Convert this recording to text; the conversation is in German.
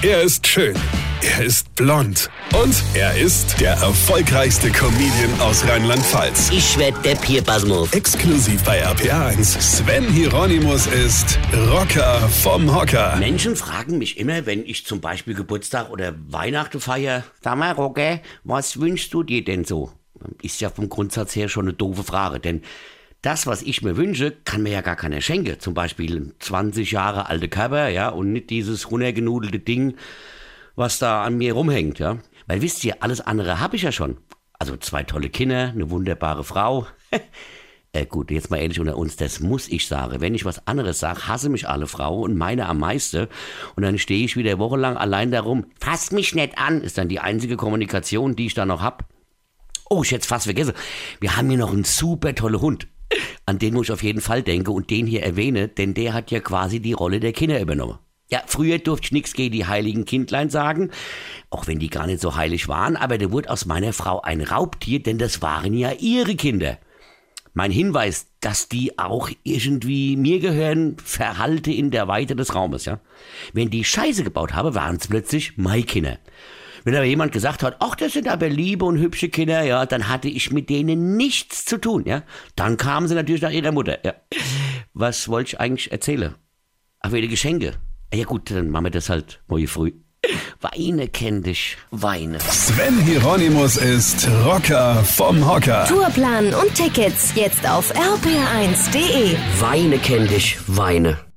Er ist schön. Er ist blond. Und er ist der erfolgreichste Comedian aus Rheinland-Pfalz. Ich werd der Pierpasmus. Exklusiv bei RPA1. Sven Hieronymus ist Rocker vom Hocker. Menschen fragen mich immer, wenn ich zum Beispiel Geburtstag oder Weihnachten feiere, sag mal, Rocker, was wünschst du dir denn so? Ist ja vom Grundsatz her schon eine doofe Frage, denn das, was ich mir wünsche, kann mir ja gar keiner schenken. Zum Beispiel ein 20 Jahre alte Körper, ja, und nicht dieses runtergenudelte Ding, was da an mir rumhängt, ja. Weil wisst ihr, alles andere habe ich ja schon. Also zwei tolle Kinder, eine wunderbare Frau. äh, gut, jetzt mal ehrlich unter uns, das muss ich sagen. Wenn ich was anderes sage, hasse mich alle Frauen und meine am meisten. Und dann stehe ich wieder wochenlang allein darum. Fass mich nicht an, ist dann die einzige Kommunikation, die ich da noch hab. Oh, ich hätte fast vergessen. Wir haben hier noch einen super tollen Hund an den ich auf jeden Fall denken und den hier erwähne, denn der hat ja quasi die Rolle der Kinder übernommen. Ja, früher durfte ich nichts gegen die heiligen Kindlein sagen, auch wenn die gar nicht so heilig waren, aber der wurde aus meiner Frau ein Raubtier, denn das waren ja ihre Kinder. Mein Hinweis, dass die auch irgendwie mir gehören, verhalte in der Weite des Raumes, ja. Wenn die Scheiße gebaut habe, waren es plötzlich meine Kinder. Wenn aber jemand gesagt hat, ach, das sind aber liebe und hübsche Kinder, ja, dann hatte ich mit denen nichts zu tun, ja. Dann kamen sie natürlich nach ihrer Mutter, ja. Was wollte ich eigentlich erzählen? Ach, wieder Geschenke. Ja gut, dann machen wir das halt morgen früh. Weine kenn dich, weine. Sven Hieronymus ist Rocker vom Hocker. Tourplan und Tickets jetzt auf rpr1.de. Weine kenn dich, weine.